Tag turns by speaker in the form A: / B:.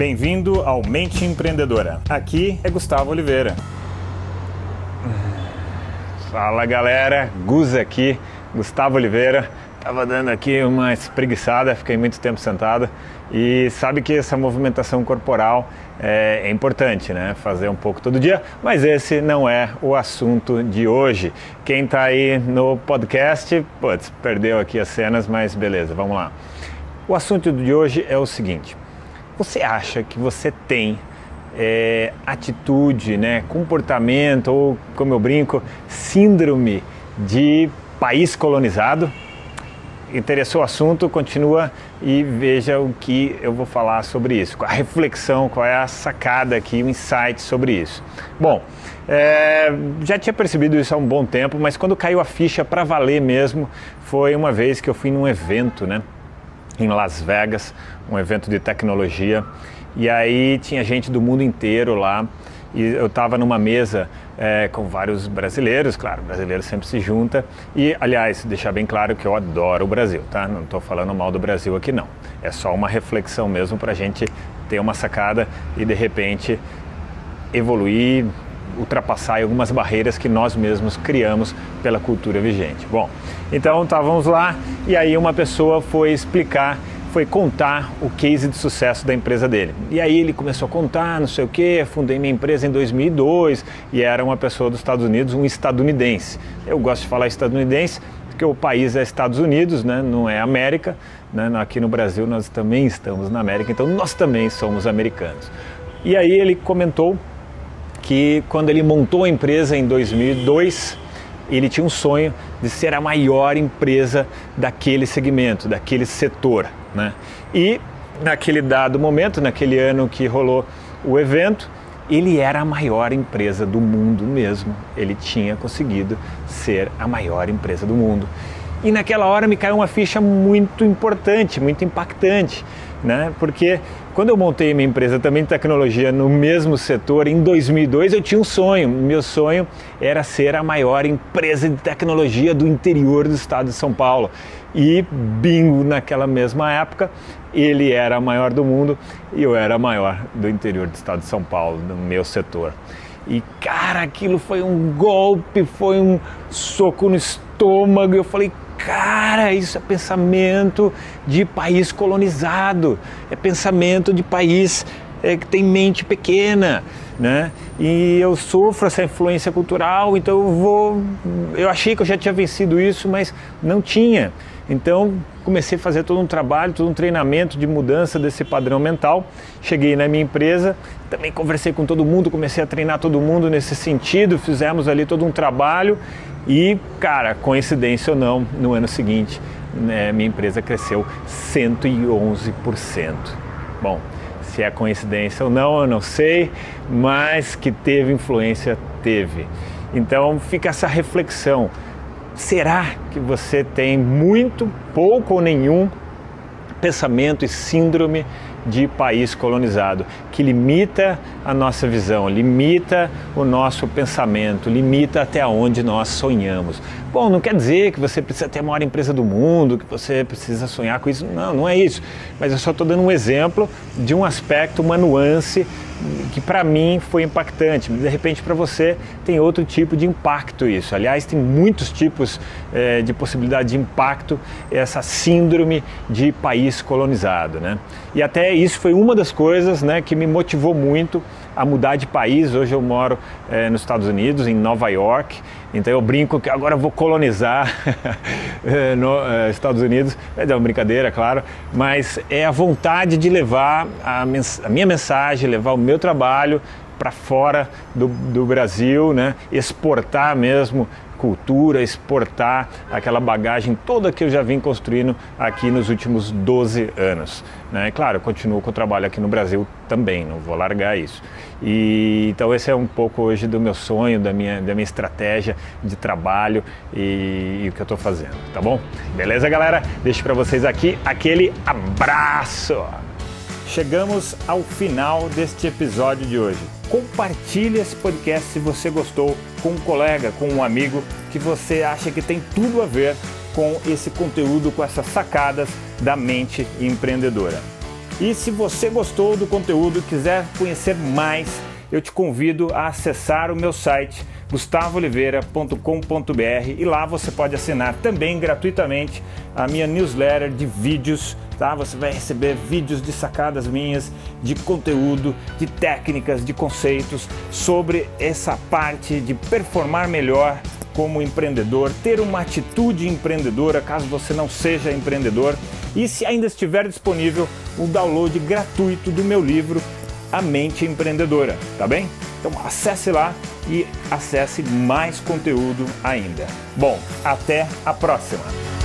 A: Bem-vindo ao Mente Empreendedora. Aqui é Gustavo Oliveira. Fala galera, Gus aqui, Gustavo Oliveira. Tava dando aqui uma espreguiçada, fiquei muito tempo sentado e sabe que essa movimentação corporal é, é, importante, né? Fazer um pouco todo dia, mas esse não é o assunto de hoje. Quem está aí no podcast, putz, perdeu aqui as cenas, mas beleza, vamos lá. O assunto de hoje é o seguinte: você acha que você tem é, atitude, né, comportamento ou, como eu brinco, síndrome de país colonizado? Interessou o assunto? Continua e veja o que eu vou falar sobre isso. A reflexão, qual é a sacada aqui, o insight sobre isso. Bom, é, já tinha percebido isso há um bom tempo, mas quando caiu a ficha para valer mesmo, foi uma vez que eu fui num evento, né? Em Las Vegas, um evento de tecnologia. E aí tinha gente do mundo inteiro lá. E eu estava numa mesa é, com vários brasileiros, claro, brasileiro sempre se junta. E, aliás, deixar bem claro que eu adoro o Brasil, tá? Não estou falando mal do Brasil aqui, não. É só uma reflexão mesmo para a gente ter uma sacada e, de repente, evoluir, ultrapassar algumas barreiras que nós mesmos criamos pela cultura vigente. Bom, então estávamos lá e aí uma pessoa foi explicar, foi contar o case de sucesso da empresa dele. E aí ele começou a contar, não sei o que, fundei minha empresa em 2002 e era uma pessoa dos Estados Unidos, um estadunidense. Eu gosto de falar estadunidense porque o país é Estados Unidos, né? não é América. Né? Aqui no Brasil nós também estamos na América, então nós também somos americanos. E aí ele comentou que quando ele montou a empresa em 2002, ele tinha um sonho de ser a maior empresa daquele segmento, daquele setor. Né? E naquele dado momento, naquele ano que rolou o evento, ele era a maior empresa do mundo mesmo. Ele tinha conseguido ser a maior empresa do mundo. E naquela hora me caiu uma ficha muito importante, muito impactante, né? Porque quando eu montei minha empresa também de tecnologia no mesmo setor, em 2002 eu tinha um sonho. Meu sonho era ser a maior empresa de tecnologia do interior do estado de São Paulo. E bingo, naquela mesma época, ele era a maior do mundo e eu era a maior do interior do estado de São Paulo, no meu setor. E cara, aquilo foi um golpe, foi um soco no estômago. Eu falei, Cara, isso é pensamento de país colonizado, é pensamento de país é, que tem mente pequena, né? E eu sofro essa influência cultural, então eu vou. Eu achei que eu já tinha vencido isso, mas não tinha. Então comecei a fazer todo um trabalho, todo um treinamento de mudança desse padrão mental. Cheguei na minha empresa, também conversei com todo mundo, comecei a treinar todo mundo nesse sentido, fizemos ali todo um trabalho e, cara, coincidência ou não, no ano seguinte, né, minha empresa cresceu 111%. Bom, se é coincidência ou não, eu não sei, mas que teve influência, teve. Então fica essa reflexão. Será que você tem muito, pouco ou nenhum pensamento e síndrome de país colonizado, que limita a nossa visão, limita o nosso pensamento, limita até onde nós sonhamos. Bom, não quer dizer que você precisa ter a maior empresa do mundo, que você precisa sonhar com isso. Não, não é isso. Mas eu só estou dando um exemplo de um aspecto, uma nuance que para mim foi impactante. De repente para você tem outro tipo de impacto isso. Aliás, tem muitos tipos é, de possibilidade de impacto essa síndrome de país colonizado, né? E até isso foi uma das coisas, né, que me motivou muito a mudar de país. Hoje eu moro é, nos Estados Unidos, em Nova York, então eu brinco que agora eu vou colonizar eh, nos eh, Estados Unidos. É uma brincadeira, claro, mas é a vontade de levar a, a minha mensagem, levar o meu trabalho para fora do, do Brasil, né? exportar mesmo cultura, exportar aquela bagagem toda que eu já vim construindo aqui nos últimos 12 anos. Né? Claro, eu continuo com o trabalho aqui no Brasil também, não vou largar isso. E, então esse é um pouco hoje do meu sonho, da minha, da minha estratégia de trabalho e, e o que eu estou fazendo, tá bom? Beleza, galera? Deixo para vocês aqui aquele abraço! Chegamos ao final deste episódio de hoje. Compartilhe esse podcast se você gostou com um colega, com um amigo que você acha que tem tudo a ver com esse conteúdo, com essas sacadas da mente empreendedora. E se você gostou do conteúdo e quiser conhecer mais, eu te convido a acessar o meu site gustavooliveira.com.br e lá você pode assinar também gratuitamente a minha newsletter de vídeos, tá? Você vai receber vídeos de sacadas minhas, de conteúdo, de técnicas, de conceitos sobre essa parte de performar melhor como empreendedor, ter uma atitude empreendedora caso você não seja empreendedor e se ainda estiver disponível o download gratuito do meu livro A Mente Empreendedora, tá bem? Então acesse lá e acesse mais conteúdo ainda. Bom, até a próxima!